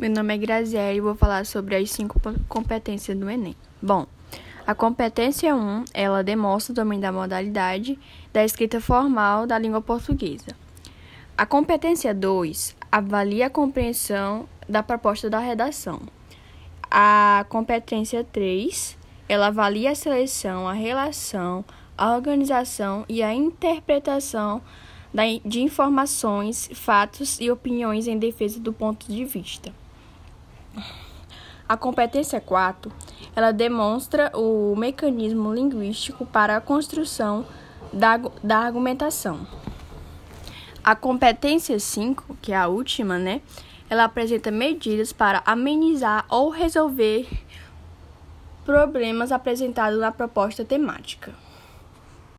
Meu nome é Graziele e vou falar sobre as cinco competências do Enem. Bom, a competência 1, ela demonstra o domínio da modalidade da escrita formal da língua portuguesa. A competência 2 avalia a compreensão da proposta da redação. A competência 3, ela avalia a seleção, a relação, a organização e a interpretação de informações, fatos e opiniões em defesa do ponto de vista. A competência 4, ela demonstra o mecanismo linguístico para a construção da, da argumentação. A competência 5, que é a última, né? Ela apresenta medidas para amenizar ou resolver problemas apresentados na proposta temática.